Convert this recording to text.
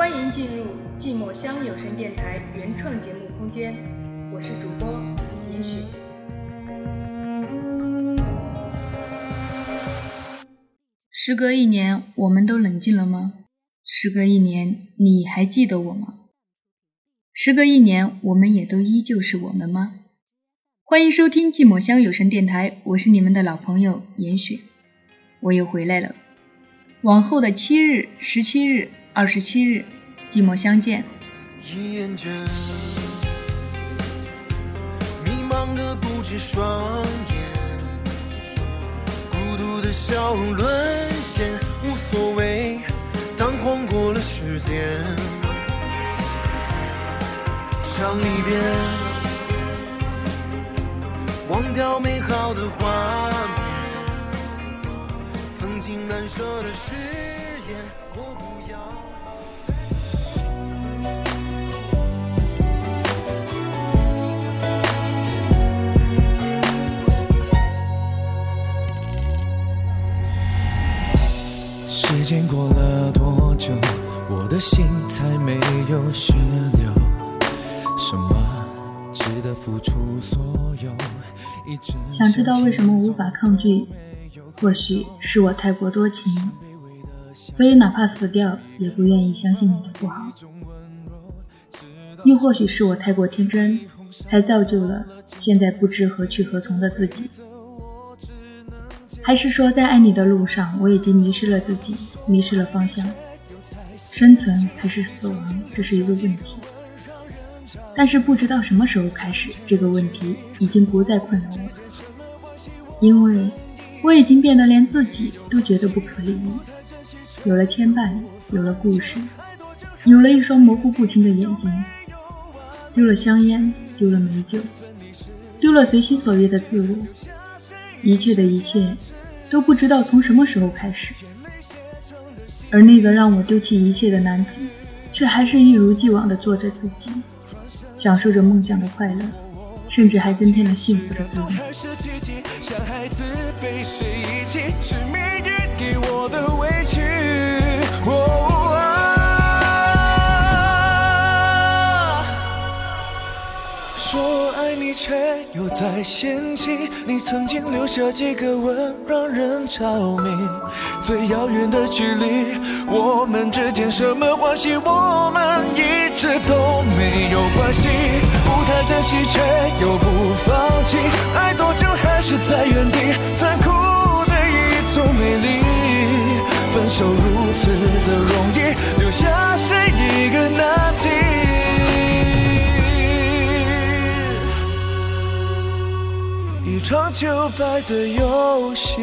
欢迎进入寂寞乡有声电台原创节目空间，我是主播严雪。时隔一年，我们都冷静了吗？时隔一年，你还记得我吗？时隔一年，我们也都依旧是我们吗？欢迎收听寂寞乡有声电台，我是你们的老朋友严雪，我又回来了。往后的七日、十七日、二十七日，寂寞相见。一眼间，迷茫的不止双眼，孤独的笑容沦陷，无所谓，当晃过了时间，想离别，忘掉美好的画面，曾经难舍的誓言，我不间过了多久，我的心才没有血流？什么值得付出所有？一直想知道为什么无法抗拒？或许是我太过多情，所以哪怕死掉也不愿意相信你的不好。又或许是我太过天真，才造就了现在不知何去何从的自己。还是说，在爱你的路上，我已经迷失了自己，迷失了方向。生存还是死亡，这是一个问题。但是不知道什么时候开始，这个问题已经不再困扰我了，因为我已经变得连自己都觉得不可理喻。有了牵绊，有了故事，有了一双模糊不清的眼睛，丢了香烟，丢了美酒，丢了随心所欲的自我。一切的一切，都不知道从什么时候开始，而那个让我丢弃一切的男子，却还是一如既往地做着自己，享受着梦想的快乐，甚至还增添了幸福的滋味。是命运给我的委屈。你，却又在嫌弃。你曾经留下几个吻，让人着迷。最遥远的距离，我们之间什么关系？我们一直都没有关系。不太珍惜，却又不放弃。爱多久还是在原地，残酷的一种美丽。分手如此的容易，留下一场旧败的游戏。